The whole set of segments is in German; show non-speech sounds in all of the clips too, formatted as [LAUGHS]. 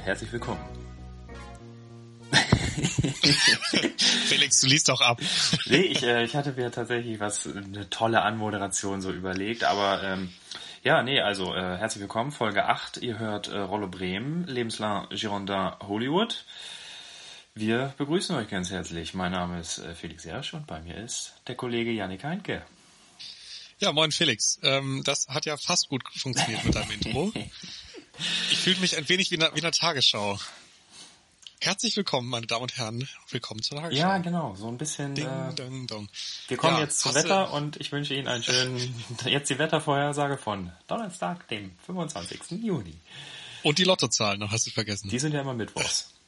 und herzlich willkommen. Felix, du liest doch ab. Nee, ich, äh, ich hatte mir tatsächlich was, eine tolle Anmoderation so überlegt, aber ähm, ja, nee, also äh, herzlich willkommen, Folge 8. Ihr hört äh, Rollo Bremen, Lebenslang Girondin Hollywood. Wir begrüßen euch ganz herzlich. Mein Name ist äh, Felix Sersch und bei mir ist der Kollege Janik Heinke. Ja, moin Felix. Ähm, das hat ja fast gut funktioniert mit deinem Intro. [LAUGHS] Ich fühle mich ein wenig wie in, einer Tagesschau. Herzlich willkommen, meine Damen und Herren. Willkommen zur Tagesschau. Ja, genau, so ein bisschen. Ding, äh, dong, dong. wir kommen Ja, jetzt zum hast du- Wetter und ich wünsche Ihnen einen schönen. [LAUGHS] Jetzt die Wettervorhersage von Donnerstag, dem 25. Juni. Und die Lottozahlen, noch hast du vergessen. Die sind ja immer mittwochs. [LAUGHS]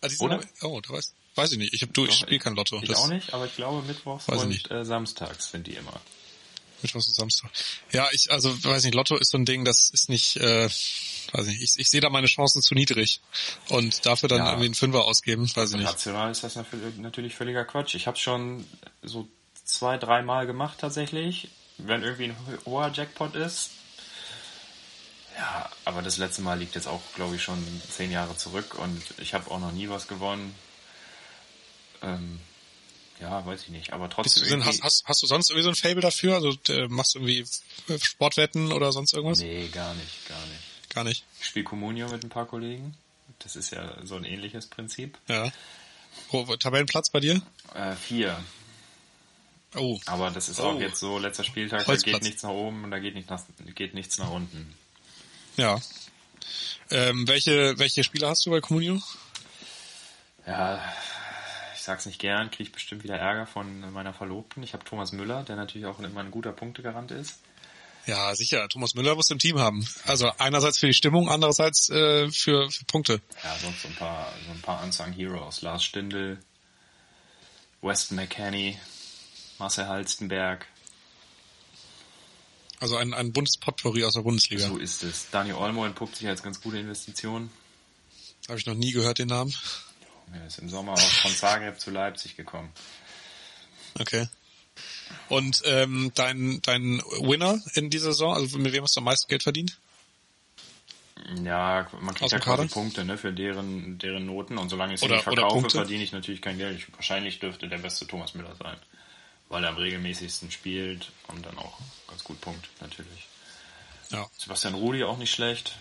Ah, oder? aber- Oh, da weiß, weiß ich nicht. Ich, hab, du, ich spiele kein Lotto. Ich Das- auch nicht, aber ich glaube mittwochs und nicht. äh, samstags sind die immer. Mittwochs und Samstag. Ja, ich, also, weiß nicht, Lotto ist so ein Ding, das ist nicht, äh, weiß nicht, ich, ich sehe da meine Chancen zu niedrig. Und dafür dann Ja. irgendwie einen Fünfer ausgeben, weiß ich nicht. Rational ist das natürlich völliger Quatsch. Ich habe schon so zwei, dreimal gemacht tatsächlich, wenn irgendwie ein ho- hoher Jackpot ist. Ja, aber das letzte Mal liegt jetzt auch, glaube ich, schon zehn Jahre zurück und ich habe auch noch nie was gewonnen. Ähm, ja, weiß ich nicht, aber trotzdem du, hast, hast, hast du sonst irgendwie so ein Fable dafür? Also äh, machst du irgendwie Sportwetten oder sonst irgendwas? Nee, gar nicht, gar nicht. Gar nicht. Ich spiele Communio mit ein paar Kollegen. Das ist ja so ein ähnliches Prinzip. Ja. Wo, Tabellenplatz bei dir? Äh, vier. Oh. Aber das ist Oh. auch jetzt so, letzter Spieltag, da geht nichts nach oben und da geht, nicht nach, geht nichts nach unten. Ja. Ähm, welche, welche Spieler hast du bei Comunio? Ja, sag's nicht gern, kriege ich bestimmt wieder Ärger von meiner Verlobten. Ich habe Thomas Müller, der natürlich auch immer ein guter Punktegarant ist. Ja, sicher. Thomas Müller muss im Team haben. Also einerseits für die Stimmung, andererseits äh, für, für Punkte. Ja, sonst so ein paar, so ein paar Unsung Heroes. Lars Stindl, Weston McKenney, Marcel Halstenberg. Also ein, ein buntes Potpourri aus der Bundesliga. So ist es. Dani Olmo entpuppt sich als ganz gute Investition. Habe ich noch nie gehört, den Namen. Er ist im Sommer auch von Zagreb zu Leipzig gekommen. Okay. Und ähm, dein, dein Winner in dieser Saison, also mit wem hast du am meisten Geld verdient? Ja, man kriegt ja quasi? Punkte ne, für deren, deren Noten und solange ich sie nicht verkaufe, verdiene ich natürlich kein Geld. Ich, wahrscheinlich dürfte der beste Thomas Müller sein, weil er am regelmäßigsten spielt und dann auch ganz gut punkt natürlich. Ja. Sebastian Rudi auch nicht schlecht.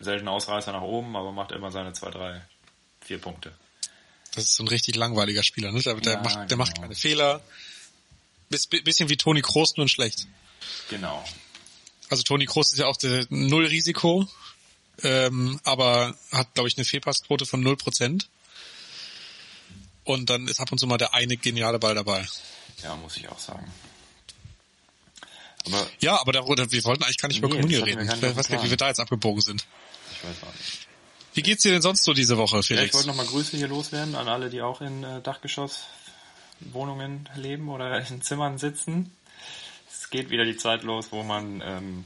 Selten Ausreißer nach oben, aber macht immer seine zwei, drei, vier Punkte. Das ist so ein richtig langweiliger Spieler, ne? Der, Ja, macht, der macht genau. keine Fehler. Biss, bisschen wie Toni Kroos, nur schlecht. Genau. Also Toni Kroos ist ja auch der Null Risiko, ähm, aber hat, glaube ich, eine Fehlpassquote von 0%. Und dann ist ab und zu mal der eine geniale Ball dabei. Ja, muss ich auch sagen. Aber Ja, aber darüber, wir wollten eigentlich gar nicht über Nee, hatten wir reden. Ich weiß gar nicht, wie wir da jetzt abgebogen sind. ich weiß auch nicht. Wie geht's dir denn sonst so diese Woche, Ja, ich Felix? wollte nochmal Grüße hier loswerden an alle, die auch in äh, Dachgeschosswohnungen leben oder in Zimmern sitzen. Es geht wieder die Zeit los, wo man ähm,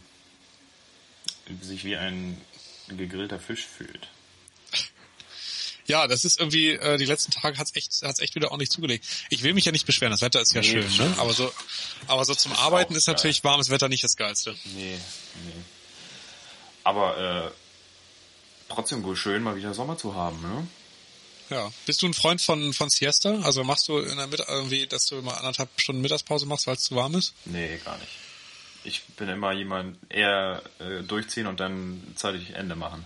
sich wie ein gegrillter Fisch fühlt. Ja, das ist irgendwie, äh, die letzten Tage hat's echt, hat's echt wieder ordentlich zugelegt. Ich will mich ja nicht beschweren, das Wetter ist ja Nee, schön, ne? Aber so, aber so zum ist Arbeiten ist natürlich warmes Wetter nicht das Geilste. Nee, nee. Aber äh, trotzdem wohl schön, mal wieder Sommer zu haben, ne? Ja. Bist du ein Freund von, von Siesta? Also machst du in der Mitte irgendwie, dass du mal anderthalb Stunden Mittagspause machst, weil es zu warm ist? Nee, gar nicht. Ich bin immer jemand eher äh, durchziehen und dann zeitig Ende machen.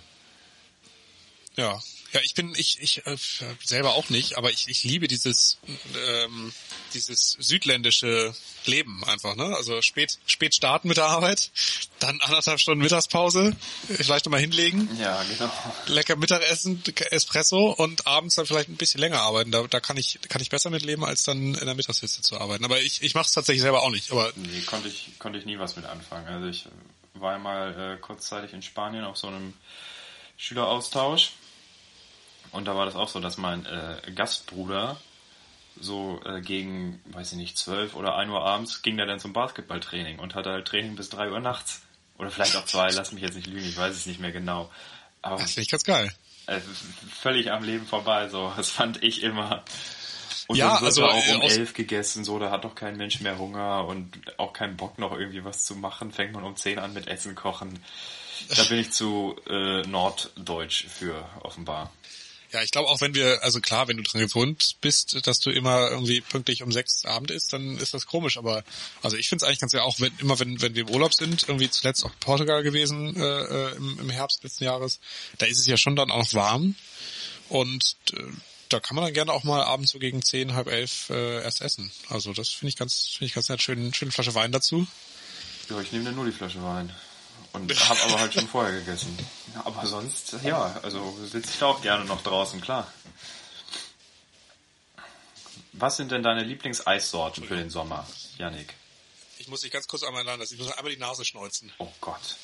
Ja. Ja, ich bin, ich, ich äh, selber auch nicht, aber ich, ich liebe dieses, ähm, dieses südländische Leben einfach, ne? Also spät, spät starten mit der Arbeit, dann anderthalb Stunden Mittagspause, vielleicht nochmal hinlegen, Ja, genau. lecker Mittagessen, Espresso und abends dann vielleicht ein bisschen länger arbeiten. Da, da kann ich, kann ich besser mit leben, als dann in der Mittagshitze zu arbeiten. Aber ich, ich mache es tatsächlich selber auch nicht. Aber Nee, konnte ich, konnte ich nie was mit anfangen. Also ich war mal äh, kurzzeitig in Spanien auf so einem Schüleraustausch. Und da war das auch so, dass mein äh, Gastbruder so äh, gegen, weiß ich nicht, 12 oder 1 Uhr abends ging der dann zum Basketballtraining und hatte halt Training bis 3 Uhr nachts. Oder vielleicht auch 2, lass mich jetzt nicht lügen, ich weiß es nicht mehr genau. Aber das finde ich ganz geil. äh, völlig am Leben vorbei, so. [LAUGHS] Das fand ich immer. Und Ja, dann wird also, auch äh, um aus- elf gegessen, so, da hat doch kein Mensch mehr Hunger und auch keinen Bock noch irgendwie was zu machen. Fängt man um zehn an mit Essen kochen. Da bin ich zu äh, norddeutsch für, offenbar. Ja, ich glaube auch, wenn wir, also klar, wenn du dran gewohnt bist, dass du immer irgendwie pünktlich um sechs Abend isst, dann ist das komisch. Aber also ich finde es eigentlich ganz ja auch, wenn immer wenn wenn wir im Urlaub sind, irgendwie zuletzt auch Portugal gewesen äh, äh, im, im Herbst letzten Jahres, da ist es ja schon dann auch noch warm und äh, da kann man dann gerne auch mal abends so gegen zehn, halb elf äh, erst essen. Also das finde ich ganz, finde ich ganz nett. Schön, schöne Flasche Wein dazu. Ja, ich nehme dann nur die Flasche Wein. Und habe aber halt schon vorher gegessen. Aber sonst, ja, also sitze ich da auch gerne noch draußen, klar. Was sind denn deine Lieblingseissorten für den Sommer, Yannick? Ich muss dich ganz kurz einmal lassen. Ich muss einmal die Nase schneuzen. Oh Gott.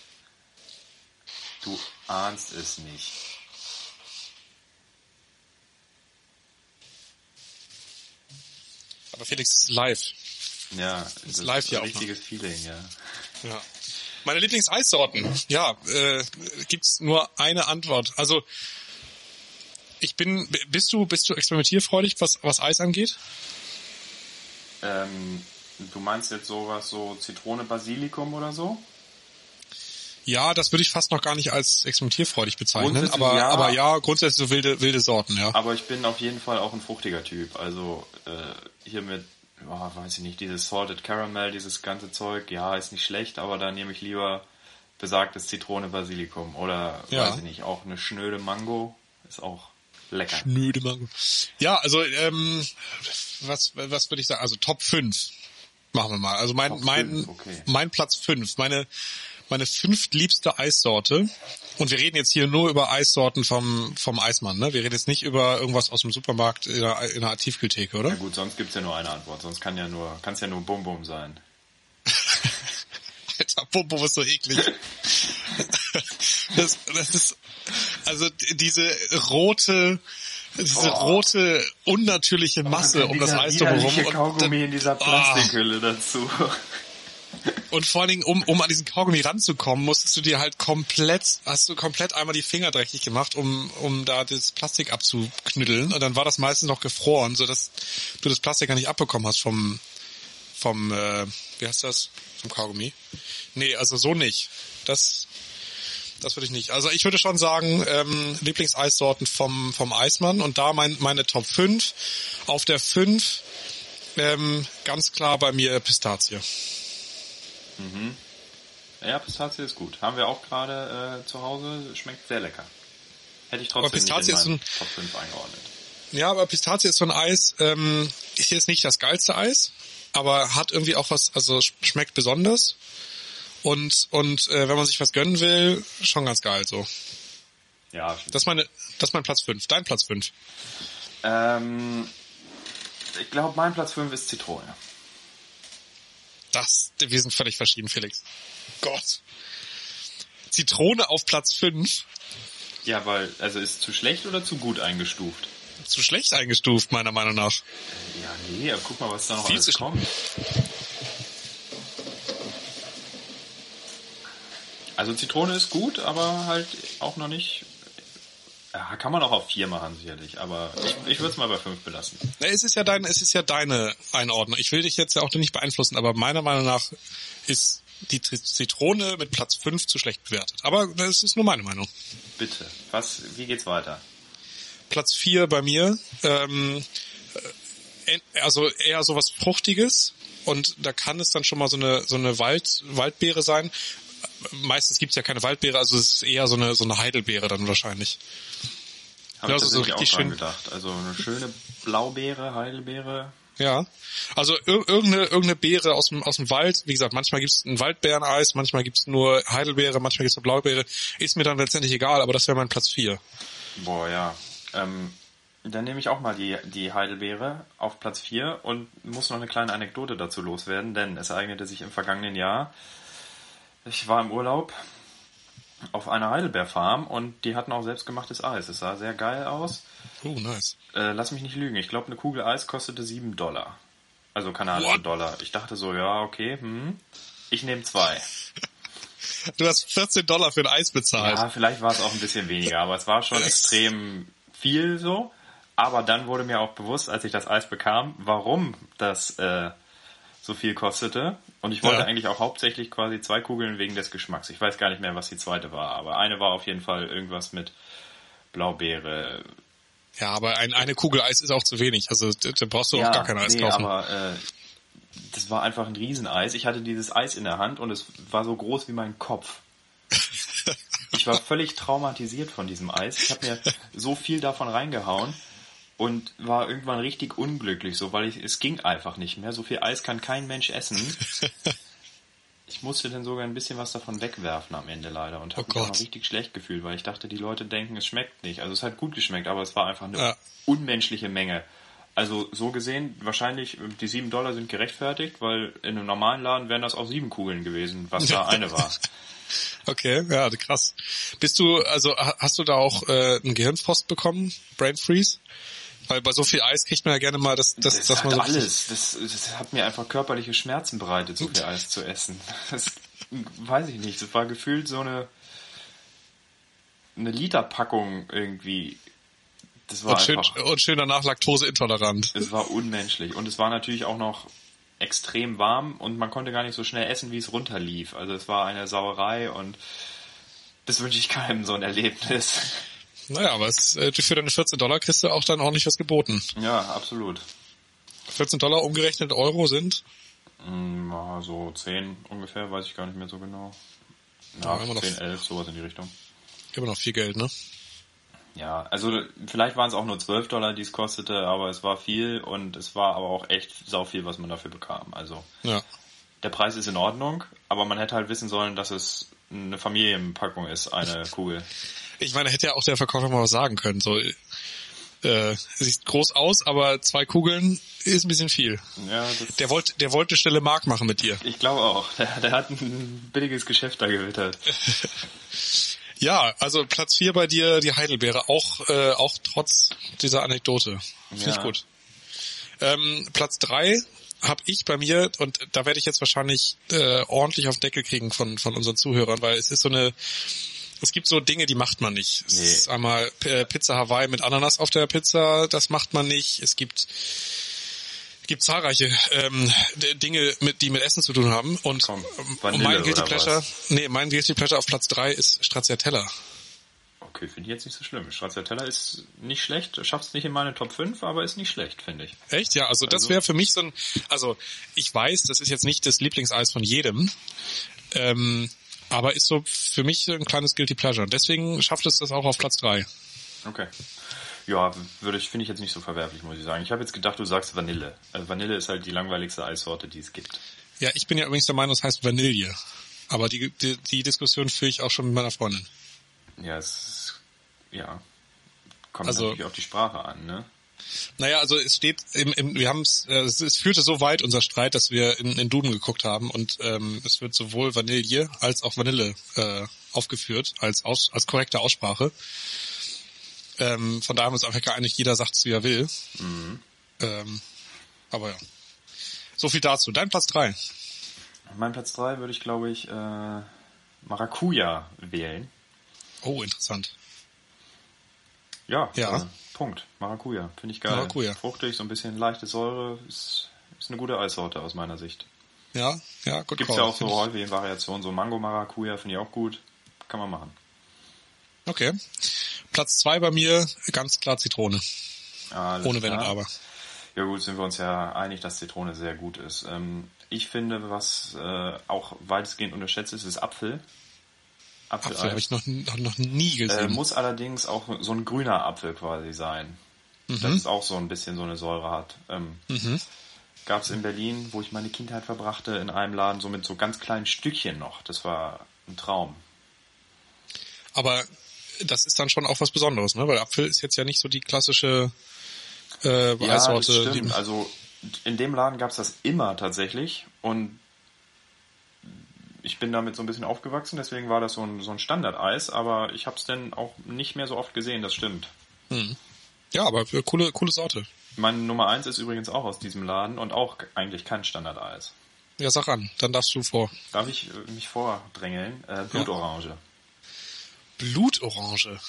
Du ahnst es nicht. Aber Felix ist live. Ja, das ist live ist ein richtiges Feeling, ja. Ja. Meine Lieblingseissorten. Ja, äh, gibt's nur eine Antwort. Also ich bin, bist du, bist du experimentierfreudig, was, was Eis angeht? Ähm, du meinst jetzt sowas so Zitrone, Basilikum oder so? Ja, das würde ich fast noch gar nicht als experimentierfreudig bezeichnen, aber ja. aber ja, grundsätzlich so wilde wilde Sorten, ja. Aber ich bin auf jeden Fall auch ein fruchtiger Typ. Also äh, hier mit, oh, weiß ich nicht, dieses Salted Caramel, dieses ganze Zeug, ja, ist nicht schlecht, aber da nehme ich lieber besagtes Zitrone, Basilikum oder Ja. weiß ich nicht, auch eine schnöde Mango ist auch lecker. Schnöde Mango. Ja, also ähm, was was würde ich sagen? Also Top 5 machen wir mal. Also mein Top mein okay. mein Platz 5, meine meine fünftliebste Eissorte. Und wir reden jetzt hier nur über Eissorten vom vom Eismann, ne? Wir reden jetzt nicht über irgendwas aus dem Supermarkt in einer, in einer Tiefkühltheke, oder? Na gut, sonst gibt's ja nur eine Antwort, sonst kann ja nur, kann's ja nur Bum Bum sein. [LAUGHS] Alter, Popo ist so eklig. Das, das ist, also diese rote, diese Oh. rote, unnatürliche Masse um das Eis drumherum. Und, Kaugummi in dieser Plastikhülle dazu. Und vor allen Dingen, um, um an diesen Kaugummi ranzukommen, musstest du dir halt komplett, hast du komplett einmal die Finger dreckig gemacht, um, um da das Plastik abzuknüddeln. Und dann war das meistens noch gefroren, sodass du das Plastik gar nicht abbekommen hast vom, vom, äh, wie heißt das? Vom Kaugummi. Nee, also so nicht. Das, das würde ich nicht. Also ich würde schon sagen, ähm, Lieblingseissorten vom, vom Eismann und da mein, meine Top 5. Auf der 5 ähm, ganz klar bei mir Pistazie. Ja, Pistazie ist gut. Haben wir auch gerade äh, zu Hause, schmeckt sehr lecker. Hätte ich trotzdem Pistazie nicht ist in meinen ein- Top 5 eingeordnet. Ja, aber Pistazie ist so ein Eis, ähm, ist jetzt nicht das geilste Eis, aber hat irgendwie auch was, also sch- schmeckt besonders. Und, und äh, wenn man sich was gönnen will, schon ganz geil so. Ja, Das ist meine, das ist mein Platz 5. Dein Platz 5. ähm, ich glaube, mein Platz 5 ist Zitrone. Das, wir sind völlig verschieden, Felix. Gott. Zitrone auf Platz 5. Ja, weil, also ist zu schlecht oder zu gut eingestuft? Zu schlecht eingestuft, meiner Meinung nach. Ja, nee, aber guck mal, was da noch Viel alles kommt. Also Zitrone ist gut, aber halt auch noch nicht. Ja, kann man auch auf vier machen sicherlich, aber ich, ich würde es mal bei fünf belassen. Na, Es ist ja dein, es ist ja deine Einordnung. Ich will dich jetzt ja auch nicht beeinflussen, aber meiner Meinung nach ist die Zitrone mit Platz 5 zu schlecht bewertet. Aber das ist nur meine Meinung. Bitte, was? Wie geht's weiter? Platz 4 bei mir, ähm, äh, also eher sowas Fruchtiges und da kann es dann schon mal so eine so eine Wald Waldbeere sein. Meistens gibt's ja keine Waldbeere, also es ist eher so eine so eine Heidelbeere dann wahrscheinlich. Habe Ja, ich also so richtig schön- gedacht. Also eine schöne Blaubeere, Heidelbeere. Ja, also ir irgendeine, irgendeine Beere aus dem, aus dem Wald. Wie gesagt, manchmal gibt's ein Waldbeereneis, manchmal gibt's nur Heidelbeere, manchmal gibt's nur Blaubeere. Ist mir dann letztendlich egal, aber das wäre mein Platz 4. Boah, ja. Ähm, dann nehme ich auch mal die, die Heidelbeere auf Platz 4 und muss noch eine kleine Anekdote dazu loswerden, denn es ereignete sich im vergangenen Jahr. Ich war im Urlaub auf einer Heidelbeerfarm und die hatten auch selbstgemachtes Eis. Es sah sehr geil aus. Oh, nice. Äh, lass mich nicht lügen. Ich glaube, eine Kugel Eis kostete 7 Dollar. Also kanadische? Dollar. Ich dachte so, ja, okay, hm. Ich nehme zwei. Du hast 14 Dollar für ein Eis bezahlt. Ja, vielleicht war es auch ein bisschen weniger, aber es war schon extrem viel so. Aber dann wurde mir auch bewusst, als ich das Eis bekam, warum das äh, so viel kostete. Und ich wollte Ja. eigentlich auch hauptsächlich quasi zwei Kugeln wegen des Geschmacks. Ich weiß gar nicht mehr, was die zweite war, aber eine war auf jeden Fall irgendwas mit Blaubeere. Ja, aber ein, eine Kugel Eis ist auch zu wenig. Also da, brauchst du auch gar kein Eis nee, kaufen. aber äh, das war einfach ein Rieseneis. Ich hatte dieses Eis in der Hand und es war so groß wie mein Kopf. [LAUGHS] Ich war völlig traumatisiert von diesem Eis. Ich habe mir so viel davon reingehauen und war irgendwann richtig unglücklich, so weil ich, es ging einfach nicht mehr. So viel Eis kann kein Mensch essen. [LAUGHS] Ich musste dann sogar ein bisschen was davon wegwerfen am Ende leider und habe Oh mich noch richtig schlecht gefühlt, weil ich dachte, die Leute denken, es schmeckt nicht. Also es hat gut geschmeckt, aber es war einfach eine Ja. unmenschliche Menge. Also so gesehen, wahrscheinlich äh, die sieben Dollar sind gerechtfertigt, weil in einem normalen Laden wären das auch sieben Kugeln gewesen, was da [LAUGHS] eine war. Okay, ja, krass. Bist du, also ha- hast du da auch äh, einen Gehirnfrost bekommen? Brain Freeze? Weil bei so viel Eis kriegt man ja gerne mal das, das, Das, das hat man so alles. Das, das hat mir einfach körperliche Schmerzen bereitet, so viel Eis zu essen. [LAUGHS] Das weiß ich nicht. Das war gefühlt so eine eine Literpackung irgendwie. Das war und schön, einfach. und schön danach laktoseintolerant. Es war unmenschlich. Und es war natürlich auch noch extrem warm und man konnte gar nicht so schnell essen, wie es runterlief. Also es war eine Sauerei und das wünsche ich keinem so ein Erlebnis. Naja, aber es, äh, für deine 14 Dollar kriegst du auch dann ordentlich was geboten. Ja, absolut. 14 Dollar umgerechnet Euro sind ja, so 10 ungefähr, weiß ich gar nicht mehr so genau. Ja, Ja, immer noch- 10, 11, sowas in die Richtung. immer noch viel Geld, ne? Ja, also vielleicht waren es auch nur 12 Dollar, die es kostete, aber es war viel und es war aber auch echt sau viel, was man dafür bekam. Also Ja. der Preis ist in Ordnung, aber man hätte halt wissen sollen, dass es eine Familienpackung ist, eine Kugel. Ich meine, hätte ja auch der Verkäufer mal was sagen können. So, äh, sieht groß aus, aber zwei Kugeln ist ein bisschen viel. Ja, Der wollte, der wollte schnelle Mark machen mit dir. ich glaube auch. Der, der hat ein billiges Geschäft da gewittert. [LAUGHS] Ja, also Platz vier bei dir, die Heidelbeere, auch, äh, auch trotz dieser Anekdote. Finde ich Ja. gut. Ähm, Platz drei habe ich bei mir, und da werde ich jetzt wahrscheinlich äh, ordentlich auf den Deckel kriegen von, von unseren Zuhörern, weil es ist so eine, es gibt so Dinge, die macht man nicht. Es Nee. ist einmal äh, Pizza Hawaii mit Ananas auf der Pizza, das macht man nicht. Es gibt gibt zahlreiche ähm, Dinge, mit, die mit Essen zu tun haben. Und, Komm, und Vanille mein Guilty Pleasure, was? nee, mein Guilty Pleasure auf Platz drei ist Stracciatella. Okay, finde ich jetzt nicht so schlimm. Stracciatella ist nicht schlecht, schafft es nicht in meine Top 5, aber ist nicht schlecht, finde ich. Echt? Ja, also das Also- wäre für mich so ein, also ich weiß, das ist jetzt nicht das Lieblingseis von jedem, ähm, aber ist so für mich ein kleines Guilty Pleasure. Und deswegen schafft es das auch auf Platz drei. Okay. Ja, würde ich, finde ich jetzt nicht so verwerflich, muss ich sagen. Ich habe jetzt gedacht, du sagst Vanille. Also Vanille ist halt die langweiligste Eissorte, die es gibt. Ja, ich bin ja übrigens der Meinung, es heißt Vanille. Aber die, die, die Diskussion führe ich auch schon mit meiner Freundin. Ja, es ja, kommt Also- natürlich auf die Sprache an, ne? Naja, also es steht, im, im, wir haben es, äh, es führte so weit unser Streit, dass wir in, in Duden geguckt haben und ähm, es wird sowohl Vanille als auch Vanille äh, aufgeführt als aus, als korrekte Aussprache. Ähm, von daher haben wir uns einfach geeinigt, jeder sagt es, wie er will. Ähm, aber ja. So viel dazu. Dein Platz drei. Mein Platz 3 würde ich, glaube ich, äh, Maracuja wählen. Oh, interessant. Ja, Ja. Äh, Punkt. Maracuja, finde ich geil. Maracuja. Fruchtig, so ein bisschen leichte Säure, ist, ist eine gute Eissorte aus meiner Sicht. Ja, ja, gut. Gibt's call. ja auch so Find ich- häufig in Variationen, so Mango Maracuja finde ich auch gut. Kann man machen. Okay. Platz zwei bei mir, ganz klar Zitrone. Alles Ohne Wenn und. Aber. Ja gut, sind wir uns ja einig, dass Zitrone sehr gut ist. Ähm, ich finde, was äh, auch weitestgehend unterschätzt ist, ist Apfel. Apfel habe Apfeleis. ich noch, noch, noch nie Äh, gesehen. muss allerdings auch so ein grüner Apfel quasi sein. Mhm. Das ist auch so ein bisschen so eine Säure hat. Ähm, Gab es in Berlin, wo ich meine Kindheit verbrachte, in einem Laden so mit so ganz kleinen Stückchen noch. Das war ein Traum. Aber das ist dann schon auch was Besonderes, ne? Weil Apfel ist jetzt ja nicht so die klassische äh, Ja, das stimmt. Also in dem Laden gab es das immer tatsächlich und ich bin damit so ein bisschen aufgewachsen, deswegen war das so ein, so ein Standardeis, aber ich habe es dann auch nicht mehr so oft gesehen, das stimmt. ja, aber coole, coole Sorte. Meine Nummer eins ist übrigens auch aus diesem Laden und auch eigentlich kein Standardeis. Ja, sag an, dann darfst du vor. Darf ich äh, mich vordrängeln? Äh, Blutorange. Blutorange.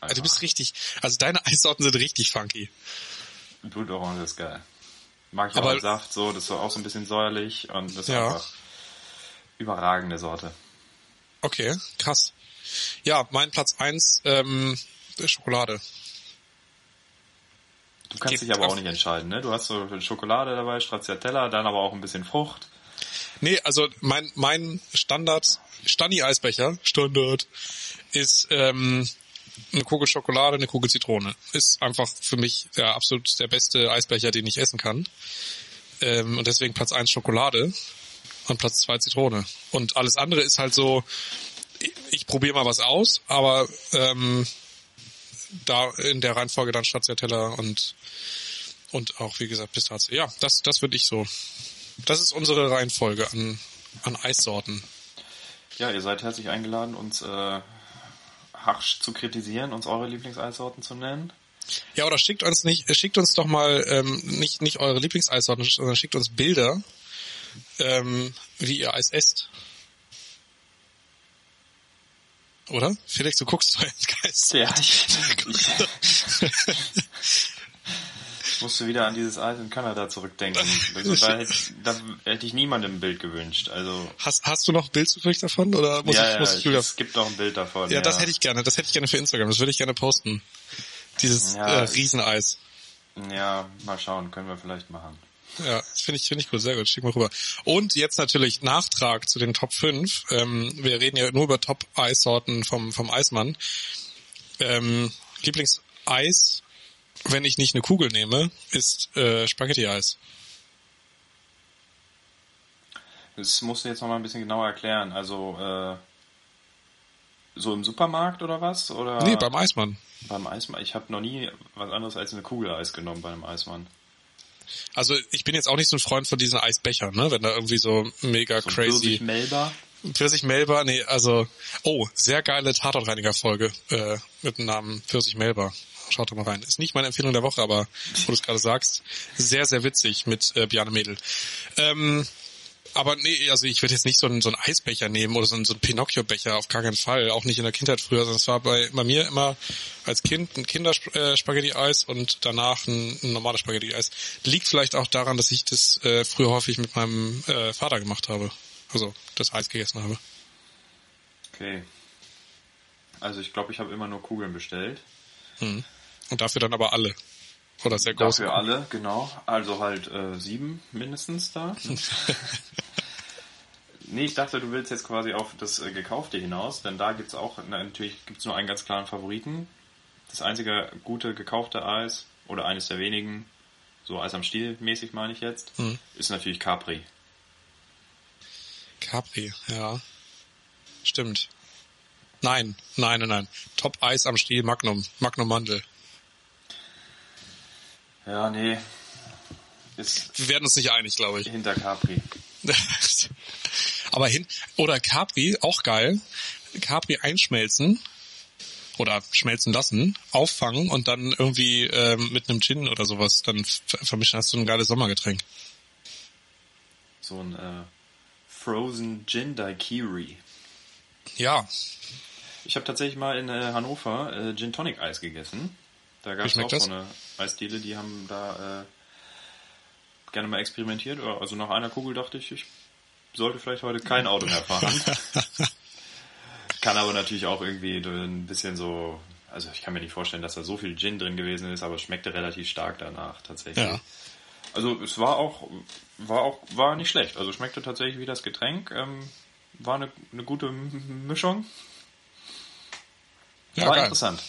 Also du bist richtig, also deine Eissorten sind richtig funky. Blutorange ist geil. Mag ich Aber- auch Saft so, das ist auch so ein bisschen säuerlich und das ist Ja. einfach überragende Sorte. Okay, krass. Ja, mein Platz eins ähm, Schokolade. Du kannst Geht dich aber auch nicht entscheiden, ne? Du hast so Schokolade dabei, Stracciatella, dann aber auch ein bisschen Frucht. Nee, also mein mein Standard Stani Eisbecher Standard ist ähm, eine Kugel Schokolade, eine Kugel Zitrone. Ist einfach für mich der absolut der beste Eisbecher, den ich essen kann. Ähm, und deswegen Platz eins Schokolade und Platz zwei Zitrone. Und alles andere ist halt so, ich, probiere mal was aus, aber ähm, da in der Reihenfolge dann Stracciatella und und auch wie gesagt Pistazie. Ja, das das würde ich so. Das ist unsere Reihenfolge an an Eissorten. Ja, ihr seid herzlich eingeladen, uns äh, harsch zu kritisieren, uns eure Lieblingseissorten zu nennen. Ja, oder schickt uns nicht, schickt uns doch mal ähm, nicht nicht eure Lieblingseissorten, sondern schickt uns Bilder, ähm, wie ihr Eis esst. Oder? Felix, du guckst so entgeistert. Ja, ich, [LAUGHS] ich musste wieder an dieses Eis in Kanada zurückdenken. Also, [LAUGHS] da, hätte, da hätte ich niemandem ein Bild gewünscht. Also Hast, hast du noch ein Bild zufällig davon? Oder muss ja, ich, muss ja, ich Julia es gibt auch ein Bild davon. Ja, das hätte ich gerne. Das hätte ich gerne für Instagram. Das würde ich gerne posten. Dieses Ja. äh, Rieseneis. Ja, mal schauen, können wir vielleicht machen. Ja, das finde ich, finde ich gut, sehr gut. Schick mal rüber. Und jetzt natürlich Nachtrag zu den Top 5. Ähm, wir reden ja nur über Top-Eissorten vom, vom Eismann. Ähm, Lieblingseis, wenn ich nicht eine Kugel nehme, ist äh, Spaghetti-Eis. Das musst du jetzt noch mal ein bisschen genauer erklären. Also äh, so im Supermarkt oder was? Oder Nee, beim Eismann. beim Eismann. Ich habe noch nie was anderes als eine Kugel Eis genommen bei einem Eismann. Also ich bin jetzt auch nicht so ein Freund von diesen Eisbechern, ne? Wenn da irgendwie so mega So crazy. Melba. Pfirsich Melba, nee, also, oh, sehr geile Tatortreiniger-Folge äh, mit dem Namen Pfirsich Melba. Schaut doch mal rein. Ist nicht meine Empfehlung der Woche, aber wo du es gerade sagst, sehr, sehr witzig mit äh, Bjarne Mädel. Ähm, aber nee, also ich würde jetzt nicht so einen, so einen Eisbecher nehmen oder so einen, so einen Pinocchio-Becher, auf gar keinen Fall. Auch nicht in der Kindheit früher, sondern es war bei, bei mir immer als Kind ein Kinderspaghetti-Eis und danach ein, ein normales Spaghetti-Eis. Liegt vielleicht auch daran, dass ich das äh, früher häufig mit meinem äh, Vater gemacht habe. Also das Eis gegessen habe. Okay. Also ich glaube, ich habe immer nur Kugeln bestellt. Mhm. Und dafür dann aber alle. Oder sehr große. Dafür alle, genau. Also halt äh, sieben mindestens da. [LAUGHS] nee, ich dachte, du willst jetzt quasi auf das äh, Gekaufte hinaus, denn da gibt's auch, na, natürlich gibt's nur einen ganz klaren Favoriten. Das einzige gute gekaufte Eis, oder eines der wenigen, so Eis am Stiel mäßig meine ich jetzt, Mhm. ist natürlich Capri. Capri, ja. Stimmt. Nein, nein, nein, nein. Top Eis am Stiel Magnum. Magnum Mandel. Ja, nee. Ist Wir werden uns nicht einig, glaube ich. hinter Capri. [LAUGHS] Aber hin, oder Capri, auch geil. Capri einschmelzen oder schmelzen lassen, auffangen und dann irgendwie ähm, mit einem Gin oder sowas dann vermischen. Hast du ein geiles Sommergetränk. So ein äh, Frozen Gin Daiquiri. Ja, Ich habe tatsächlich mal in äh, Hannover äh, Gin Tonic Eis gegessen. Da gab es auch das? so eine Eisdiele, die haben da äh, gerne mal experimentiert. Also nach einer Kugel dachte ich, ich sollte vielleicht heute kein Auto mehr fahren. [LAUGHS] Kann aber natürlich auch irgendwie ein bisschen so, also ich kann mir nicht vorstellen, dass da so viel Gin drin gewesen ist, aber es schmeckte relativ stark danach tatsächlich. Ja. Also es war auch, war auch, war nicht schlecht. Also schmeckte tatsächlich wie das Getränk. Ähm, war eine, eine gute Mischung. ja war geil. interessant.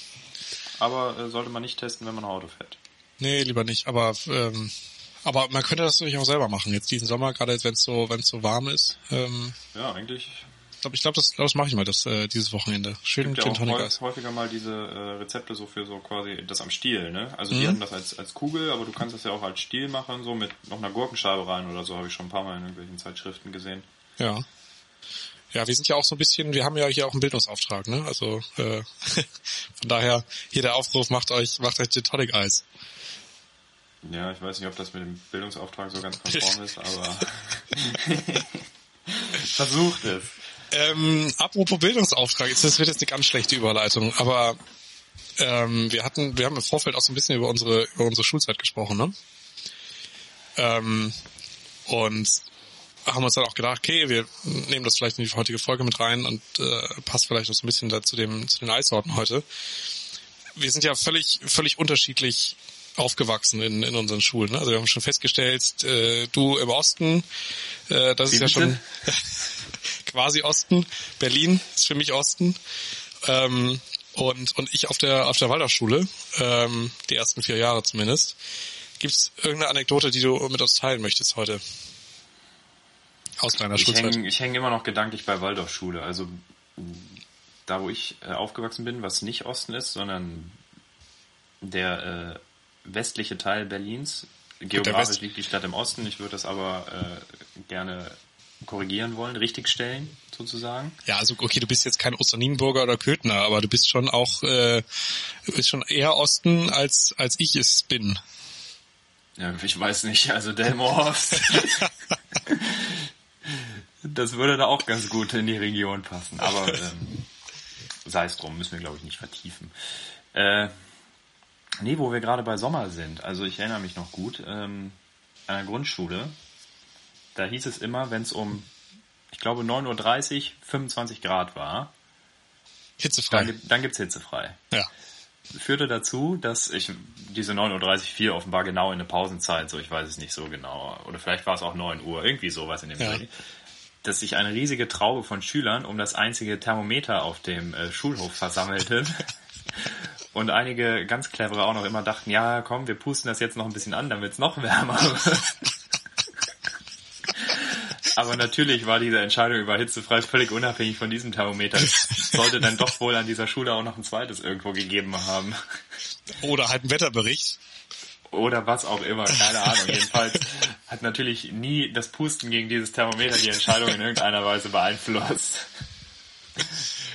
Aber äh, sollte man nicht testen, wenn man Auto fährt. Nee, lieber nicht. Aber ähm, aber man könnte das natürlich auch selber machen. Jetzt diesen Sommer, gerade jetzt, wenn es so wenn es so warm ist. Ähm, Ja, eigentlich ich glaube, ich glaube, das, glaub, das mache ich mal das äh, dieses Wochenende. Schön gibt ja Gin auch häu- Eis. häufiger mal diese äh, Rezepte so für so quasi das am Stiel, ne? Also die Mhm. haben das als, als Kugel, aber du kannst das ja auch als Stiel machen, so mit noch einer Gurkenscheibe rein oder so, habe ich schon ein paar Mal in irgendwelchen Zeitschriften gesehen. Ja. Ja, wir sind ja auch so ein bisschen, wir haben ja hier auch einen Bildungsauftrag, ne? Also äh, [LAUGHS] von daher hier der Aufruf, macht euch, macht euch Gin Tonic Eis. Ja, ich weiß nicht, ob das mit dem Bildungsauftrag so ganz [LAUGHS] konform ist, aber [LAUGHS] versucht es. Ähm, apropos Bildungsauftrag, das wird jetzt eine ganz schlechte Überleitung, aber ähm, wir hatten, wir haben im Vorfeld auch so ein bisschen über unsere über unsere Schulzeit gesprochen, ne? Ähm, und haben uns dann auch gedacht, okay, wir nehmen das vielleicht in die heutige Folge mit rein und äh, passt vielleicht noch so ein bisschen zu, dem, zu den Eissorten heute. Wir sind ja völlig, völlig unterschiedlich aufgewachsen in, in unseren Schulen. Ne? Also wir haben schon festgestellt, äh, du im Osten, äh, das Wie ist ja schon [LAUGHS] quasi Osten. Berlin ist für mich Osten. Ähm, und, und ich auf der auf der Waldorfschule, ähm, die ersten vier Jahre zumindest. Gibt's irgendeine Anekdote, die du mit uns teilen möchtest heute? Aus deiner Ich Schulzeit. hänge ich häng immer noch gedanklich bei Waldorfschule. Also da, wo ich äh, aufgewachsen bin, was nicht Osten ist, sondern der äh, westliche Teil Berlins. Geografisch liegt die Stadt im Osten. Ich würde das aber äh, gerne korrigieren wollen, richtigstellen sozusagen. Ja, also okay, du bist jetzt kein Osternienburger oder Köthner, aber du bist schon auch äh, du bist schon eher Osten als als ich es bin. Ja, ich weiß nicht, also Delmenhorst. [LAUGHS] das würde da auch ganz gut in die Region passen. Aber ähm, [LAUGHS] sei es drum, müssen wir glaube ich nicht vertiefen. Äh, nee, wo wir gerade bei Sommer sind. Also ich erinnere mich noch gut. Ähm, an der Grundschule, da hieß es immer, wenn es um, ich glaube 9.30 Uhr 25 Grad war, Hitzefrei. dann, gibt- dann gibt's hitzefrei Ja. führte dazu, dass ich diese 9.34 Uhr offenbar genau in eine Pausenzeit, so ich weiß es nicht so genau, oder vielleicht war es auch 9 Uhr, irgendwie sowas in dem Ja. Dreh, dass sich eine riesige Traube von Schülern um das einzige Thermometer auf dem äh, Schulhof versammelten. [LAUGHS] Und einige ganz clevere auch noch immer dachten, ja komm, wir pusten das jetzt noch ein bisschen an, damit es noch wärmer wird. [LAUGHS] Aber natürlich war diese Entscheidung über hitzefrei völlig unabhängig von diesem Thermometer. Es sollte dann doch wohl an dieser Schule auch noch ein zweites irgendwo gegeben haben. Oder halt ein Wetterbericht. Oder was auch immer, keine Ahnung. [LAUGHS] Jedenfalls hat natürlich nie das Pusten gegen dieses Thermometer die Entscheidung in irgendeiner Weise beeinflusst.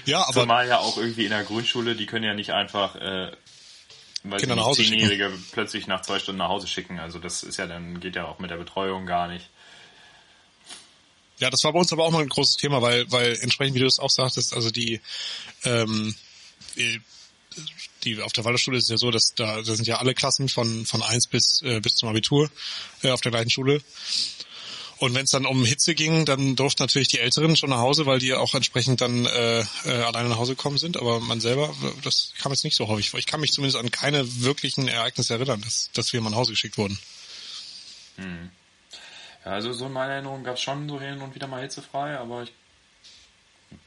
Ja, aber Zumal ja auch irgendwie in der Grundschule, die können ja nicht einfach äh, Kinder nach Hause Zehnjährige plötzlich nach zwei Stunden nach Hause schicken. Also das ist ja dann, geht ja auch mit der Betreuung gar nicht. Ja, das war bei uns aber auch mal ein großes Thema, weil, weil entsprechend, wie du es auch sagtest, also die, ähm, die- auf der Waldorfschule ist es ja so, dass da, da sind ja alle Klassen von von eins bis äh, bis zum Abitur äh, auf der gleichen Schule. Und wenn es dann um Hitze ging, dann durften natürlich die Älteren schon nach Hause, weil die auch entsprechend dann äh, äh, alleine nach Hause gekommen sind. Aber man selber, das kam jetzt nicht so häufig vor. Ich kann mich zumindest an keine wirklichen Ereignisse erinnern, dass, dass wir mal nach Hause geschickt wurden. Ja, also so in meiner Erinnerung gab es schon so hin und wieder mal hitzefrei, aber ich,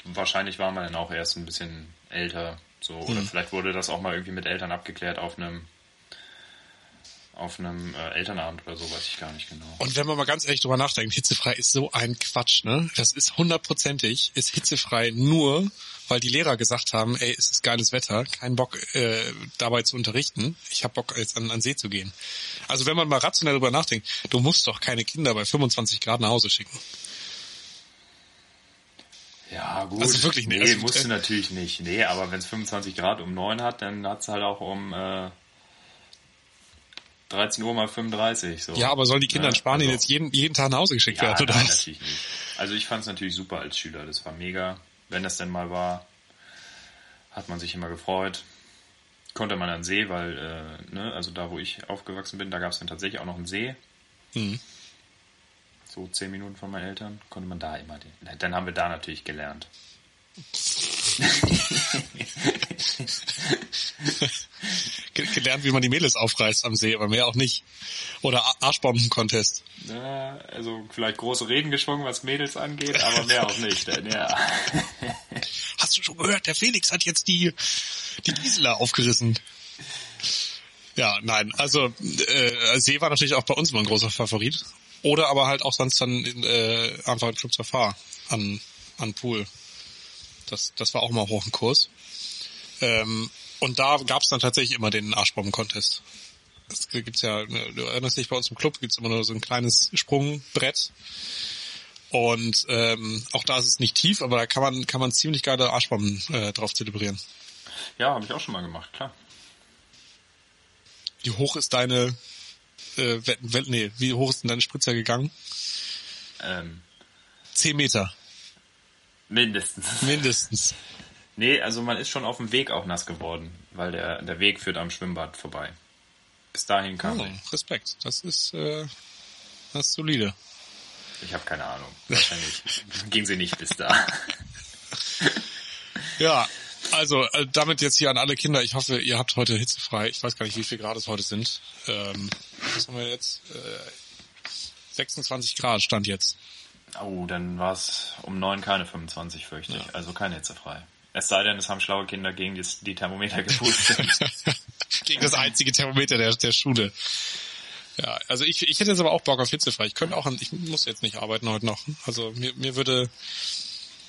wahrscheinlich war man dann auch erst ein bisschen älter. So, oder vielleicht wurde das auch mal irgendwie mit Eltern abgeklärt auf einem auf einem äh, Elternabend oder so, weiß ich gar nicht genau. Und wenn man mal ganz ehrlich drüber nachdenkt, hitzefrei ist so ein Quatsch, ne? Das ist hundertprozentig, ist hitzefrei nur, weil die Lehrer gesagt haben, ey, es ist geiles Wetter, kein Bock äh, dabei zu unterrichten. Ich habe Bock jetzt an, an See zu gehen. Also wenn man mal rationell drüber nachdenkt, du musst doch keine Kinder bei 25 Grad nach Hause schicken. Ja, gut. Also wirklich nicht. Nee, Also, musst äh, du natürlich nicht. Nee, aber wenn es 25 Grad um 9 hat, dann hat's halt auch um äh, 13 Uhr mal 35. So. Ja, aber sollen die Kinder in Ja, Spanien also- jetzt jeden, jeden Tag nach Hause geschickt Ja, werden, oder nein, was? natürlich nicht. Also ich fand es natürlich super als Schüler. Das war mega. Wenn das denn mal war, hat man sich immer gefreut. Konnte man an See, weil, äh, ne, also da, wo ich aufgewachsen bin, da gab es dann tatsächlich auch noch einen See. Hm. So zehn Minuten von meinen Eltern konnte man da immer den. Dann haben wir da natürlich gelernt. [LAUGHS] Ge- Gelernt, wie man die Mädels aufreißt am See, aber mehr auch nicht. Oder Arschbomben-Contest. Ja, also vielleicht große Reden geschwungen, was Mädels angeht, aber mehr auch nicht. Denn, ja. [LAUGHS] Hast du schon gehört, der Felix hat jetzt die, die Gisela aufgerissen. Ja, nein, also äh, See war natürlich auch bei uns immer ein großer Favorit. Oder aber halt auch sonst dann äh, einfach ein Club Fahr an, an Pool. Das, das war auch mal hoch im Kurs. Ähm, und da gab's dann tatsächlich immer den Arschbomben-Contest. Das gibt's ja, du erinnerst dich, bei uns im Club gibt's immer nur so ein kleines Sprungbrett. Und ähm, auch da ist es nicht tief, aber da kann man kann man ziemlich geile Arschbomben äh, drauf zelebrieren. ja, habe ich auch schon mal gemacht, klar. Wie hoch ist deine äh, nee, wie hoch ist denn deine Spritzer gegangen? Ähm, Zehn Meter mindestens. [LAUGHS] mindestens. Nee, also man ist schon auf dem Weg auch nass geworden, weil der, der Weg führt am Schwimmbad vorbei. Bis dahin kam Oh, ich. Respekt. Das ist äh, das ist solide. Ich habe keine Ahnung. Wahrscheinlich [LAUGHS] ging sie nicht bis da. Ja, [LAUGHS] also äh, damit jetzt hier an alle Kinder. Ich hoffe, ihr habt heute hitzefrei. Ich weiß gar nicht, wie viel Grad es heute sind. Ähm, was haben wir jetzt? Äh, 26 Grad stand jetzt. Oh, dann war es um neun keine 25, fürchte ich. Also keine hitzefrei. Es sei denn, es haben schlaue Kinder gegen die, die Thermometer gepustet. [LAUGHS] Gegen das einzige Thermometer der, der Schule. Ja, also ich, ich hätte jetzt aber auch Bock auf hitzefrei. Ich könnte auch, ich muss jetzt nicht arbeiten heute noch. Also mir, mir würde,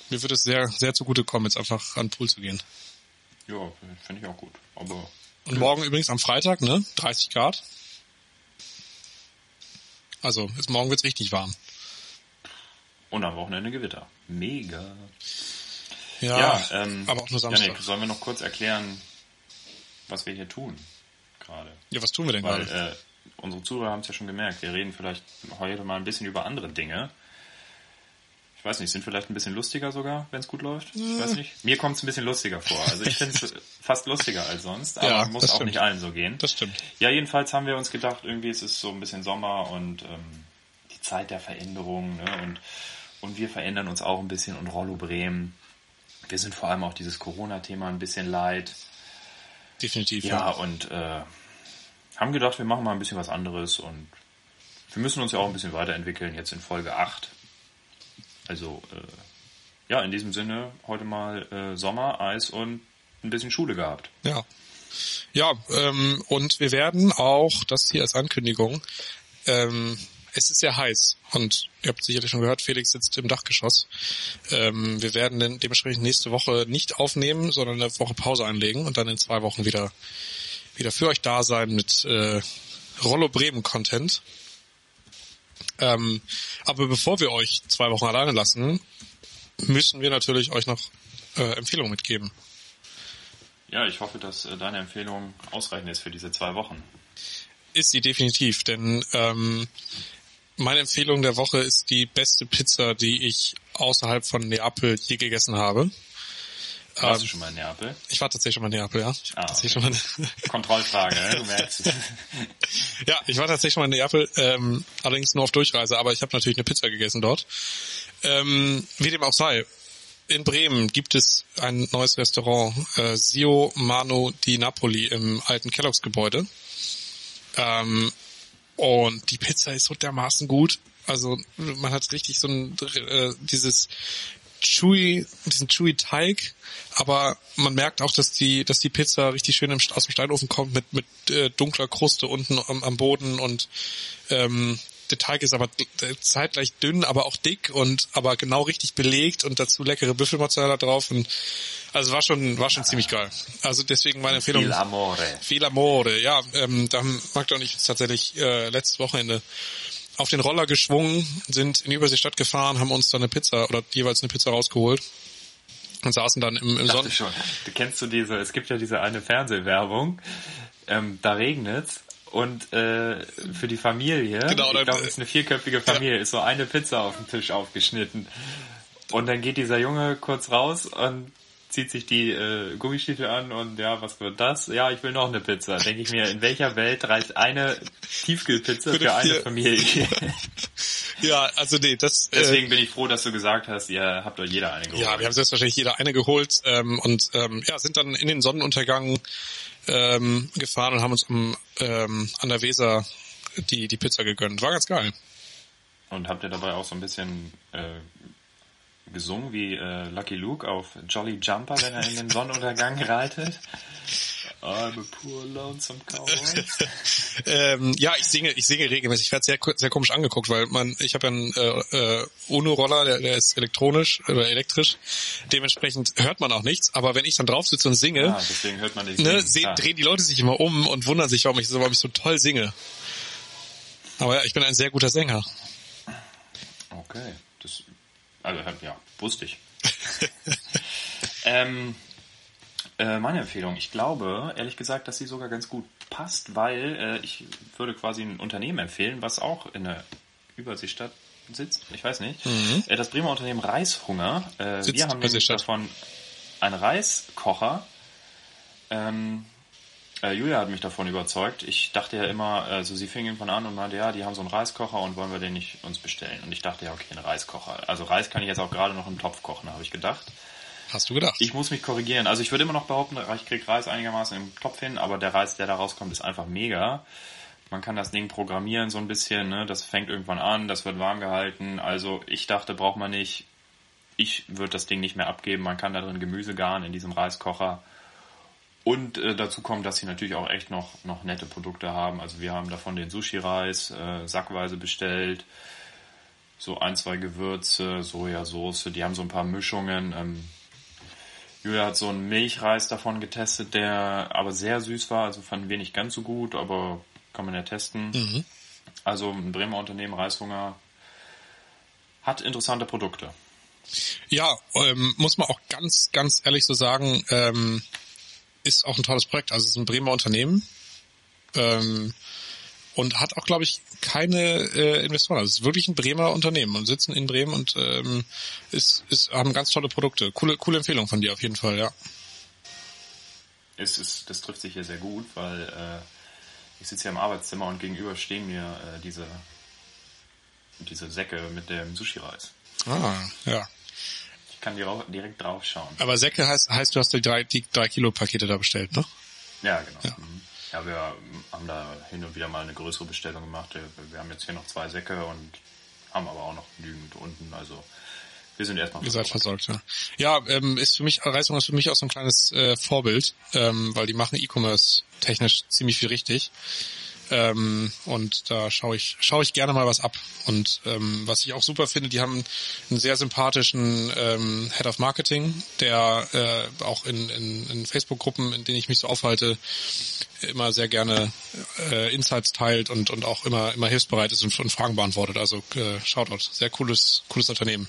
mir würde es sehr, sehr zugutekommen, jetzt einfach an den Pool zu gehen. ja, finde ich auch gut. Aber Und morgen übrigens am Freitag, ne? 30 Grad. Also, ist, morgen wird's richtig warm. und am Wochenende Gewitter. Mega. Ja, Ja, ähm, aber auch nur Samstag. Janik, sollen wir noch kurz erklären, was wir hier tun gerade? Ja, was tun wir denn Weil gerade? äh, unsere Zuhörer haben es ja schon gemerkt. Wir reden vielleicht heute mal ein bisschen über andere Dinge. Ich weiß nicht, sind vielleicht ein bisschen lustiger sogar, wenn es gut läuft. Ich weiß nicht. Mir kommt es ein bisschen lustiger vor. Also ich finde es [LAUGHS] fast lustiger als sonst, aber Ja, muss auch stimmt. nicht allen so gehen. Das stimmt. Ja, jedenfalls haben wir uns gedacht, irgendwie ist es so ein bisschen Sommer und ähm, die Zeit der Veränderung ne? und, und wir verändern uns auch ein bisschen und Rollo Bremen. Wir sind vor allem auch dieses Corona-Thema ein bisschen leid. Definitiv. Ja, und äh, haben gedacht, wir machen mal ein bisschen was anderes und wir müssen uns ja auch ein bisschen weiterentwickeln, jetzt in Folge 8. Also, äh, ja, in diesem Sinne heute mal äh, Sommer, Eis und ein bisschen Schule gehabt. Ja. Ja, ähm, und wir werden auch, das hier als Ankündigung, ähm, es ist sehr heiß und ihr habt sicherlich schon gehört, Felix sitzt im Dachgeschoss. Ähm, wir werden dann dementsprechend nächste Woche nicht aufnehmen, sondern eine Woche Pause einlegen und dann in zwei Wochen wieder wieder für euch da sein mit äh, Rollo Bremen Content. Ähm, aber bevor wir euch zwei Wochen alleine lassen, müssen wir natürlich euch noch äh, Empfehlungen mitgeben. Ja, ich hoffe, dass äh, deine Empfehlung ausreichend ist für diese zwei Wochen. Ist sie definitiv, denn ähm, meine Empfehlung der Woche ist die beste Pizza, die ich außerhalb von Neapel je gegessen habe. Warst Ähm, du schon mal in Neapel? Ich war tatsächlich schon mal in Neapel, ja. Ich Ah, tatsächlich schon mal [LAUGHS] [LAUGHS] Kontrollfrage, ne? du merkst. [LAUGHS] ja, ich war tatsächlich schon mal in Neapel, ähm, allerdings nur auf Durchreise, aber ich habe natürlich eine Pizza gegessen dort. Ähm, wie dem auch sei, in Bremen gibt es ein neues Restaurant, äh, Sio Mano di Napoli im alten Kelloggs Gebäude. Ähm, und die Pizza ist so dermaßen gut. Also man hat richtig so ein äh, dieses chewy, diesen chewy Teig, aber man merkt auch, dass die, dass die Pizza richtig schön im, aus dem Steinofen kommt mit mit äh, dunkler Kruste unten am, am Boden und ähm, der Teig ist aber zeitgleich dünn, aber auch dick und aber genau richtig belegt und dazu leckere Büffelmozzarella drauf und also war schon war schon ziemlich geil. Also deswegen meine Empfehlung. Il Amore. Viel Amore, ja. Ähm, da haben Magda und ich uns tatsächlich äh, letztes Wochenende auf den Roller geschwungen, sind in Überseestadt gefahren, haben uns dann eine Pizza oder jeweils eine Pizza rausgeholt und saßen dann im, im Sonnen. schon. Du kennst du diese, es gibt ja diese eine Fernsehwerbung, ähm, da regnet's und äh, für die Familie, Genau, ich glaube, es ist eine vierköpfige Familie, ist so eine Pizza auf dem Tisch aufgeschnitten. Und dann geht dieser Junge kurz raus und zieht sich die äh, Gummistiefel an und ja, was wird das? Ja, ich will noch eine Pizza. Denke ich mir, in welcher Welt reicht eine Tiefkühlpizza Für eine Familie? [LAUGHS] Ja, also nee, das äh, Deswegen bin ich froh, dass du gesagt hast, ihr habt euch jeder eine geholt. Ja, wir haben selbstverständlich jeder eine geholt ähm, und ähm, ja, sind dann in den Sonnenuntergang ähm, gefahren und haben uns am, ähm, an der Weser die, die Pizza gegönnt. War ganz geil. Und habt ihr dabei auch so ein bisschen äh, gesungen wie äh, Lucky Luke auf Jolly Jumper, wenn er in den Sonnenuntergang reitet? I'm a poor lonesome cowboy. [LAUGHS] Ähm, ja, ich singe, ich singe regelmäßig. Ich werde sehr, sehr komisch angeguckt, weil man, ich habe ja einen äh, äh, Uno-Roller, der, der ist elektronisch oder elektrisch. Dementsprechend hört man auch nichts. Aber wenn ich dann drauf sitze und singe, Ah, deswegen hört man ne, sehen, klar. drehen die Leute sich immer um und wundern sich, warum ich, so- warum ich so toll singe. Aber ja, ich bin ein sehr guter Sänger. Okay, das, also ja, wusste ich. [LAUGHS] ähm, äh, meine Empfehlung, ich glaube, ehrlich gesagt, dass sie sogar ganz gut passt, weil äh, ich würde quasi ein Unternehmen empfehlen, was auch in der Überseestadt sitzt, ich weiß nicht. Äh, das Bremer Unternehmen Reishunger. Äh, wir haben nämlich davon einen Reiskocher. Ähm, Äh, Julia hat mich davon überzeugt. Ich dachte ja immer, also sie fing irgendwann an und meinte, ja, die haben so einen Reiskocher und wollen wir den nicht uns bestellen. Und ich dachte ja, okay, ein Reiskocher. Also Reis kann ich jetzt auch gerade noch im Topf kochen, habe ich gedacht. Hast du gedacht? Ich muss mich korrigieren. Also ich würde immer noch behaupten, ich kriege Reis einigermaßen im Topf hin, aber der Reis, der da rauskommt, ist einfach mega. Man kann das Ding programmieren so ein bisschen, ne? das fängt irgendwann an, das wird warm gehalten. Also ich dachte, braucht man nicht. Ich würde das Ding nicht mehr abgeben. Man kann da drin Gemüse garen in diesem Reiskocher. Und äh, dazu kommt, dass sie natürlich auch echt noch, noch nette Produkte haben. Also wir haben davon den Sushi-Reis äh, sackweise bestellt. So ein, zwei Gewürze, Sojasauce, die haben so ein paar Mischungen. Ähm, Julia hat so einen Milchreis davon getestet, der aber sehr süß war. Also fanden wir nicht ganz so gut, aber kann man ja testen. Mhm. Also ein Bremer Unternehmen, Reishunger, hat interessante Produkte. Ja, ähm, muss man auch ganz, ganz ehrlich so sagen, ähm, ist auch ein tolles Projekt. Also es ist ein Bremer Unternehmen ähm, und hat auch, glaube ich, keine äh, Investoren. Also es ist wirklich ein Bremer Unternehmen und sitzen in Bremen und ähm, ist, ist, haben ganz tolle Produkte. Coole, coole Empfehlung von dir auf jeden Fall, ja. Es ist, das trifft sich hier sehr gut, weil äh, ich sitze hier im Arbeitszimmer und gegenüber stehen mir äh, diese, diese Säcke mit dem Sushi-Reis. Ah, ja kann direkt drauf schauen. Aber Säcke heißt, heißt, du hast die drei, die drei Kilo Pakete da bestellt, ne? Ja, genau. Ja. Mhm. ja, wir haben da hin und wieder mal eine größere Bestellung gemacht. Wir haben jetzt hier noch zwei Säcke und haben aber auch noch genügend unten. Also wir sind erstmal Ihr seid versorgt, ja. Ja, ähm, ist für mich, Reisung ist für mich auch so ein kleines äh, Vorbild, ähm, weil die machen E-Commerce technisch ziemlich viel richtig. Ähm, und da schaue ich, schaue ich gerne mal was ab. Und ähm, was ich auch super finde, die haben einen sehr sympathischen ähm, Head of Marketing, der äh, auch in, in, in Facebook-Gruppen, in denen ich mich so aufhalte, immer sehr gerne äh, Insights teilt und, und auch immer, immer hilfsbereit ist und, und Fragen beantwortet. Also äh, Shoutout. Sehr cooles, cooles Unternehmen.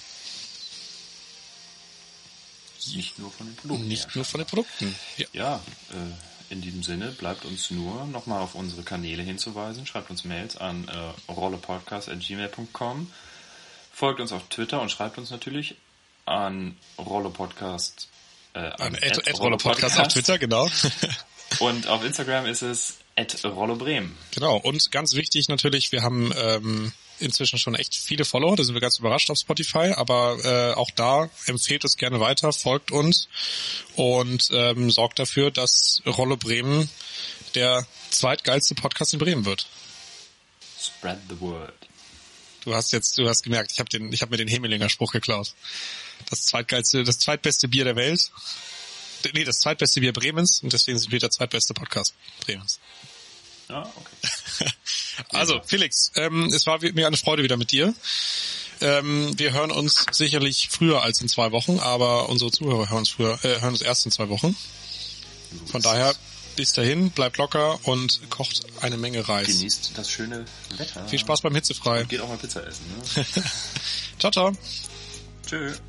Nicht nur von den Produkten. Nicht nur von den Produkten. Ja, ja äh, in diesem Sinne bleibt uns nur nochmal auf unsere Kanäle hinzuweisen. Schreibt uns Mails an äh, rollepodcast.gmail.com. Folgt uns auf Twitter und schreibt uns natürlich an rollepodcast. Äh, an, an Ad, Ad rollepodcast auf Twitter, genau. [LAUGHS] [LAUGHS] und auf Instagram ist es at rollebremen. Genau. Und ganz wichtig natürlich, wir haben ähm, inzwischen schon echt viele Follower, da sind wir ganz überrascht auf Spotify, aber äh, auch da empfehlt es gerne weiter, folgt uns und ähm, sorgt dafür, dass Rolle Bremen der zweitgeilste Podcast in Bremen wird. Spread the word. Du hast jetzt, du hast gemerkt, ich habe den, ich habe mir den Hemelinger Spruch geklaut. Das zweitgeilste, das zweitbeste Bier der Welt. Nee, das zweitbeste Bier Bremens und deswegen sind wir der zweitbeste Podcast Bremens. Ja, okay. [LAUGHS] also, Felix, ähm, es war mir eine Freude wieder mit dir. Ähm, wir hören uns sicherlich früher als in zwei Wochen, aber unsere Zuhörer hören uns früher, äh, hören uns erst in zwei Wochen. Von daher, bis dahin, bleibt locker und kocht eine Menge Reis. Genießt das schöne Wetter. Viel Spaß beim Hitzefrei. Und geht auch mal Pizza essen. Ne? [LAUGHS] ciao, ciao. Tschüss.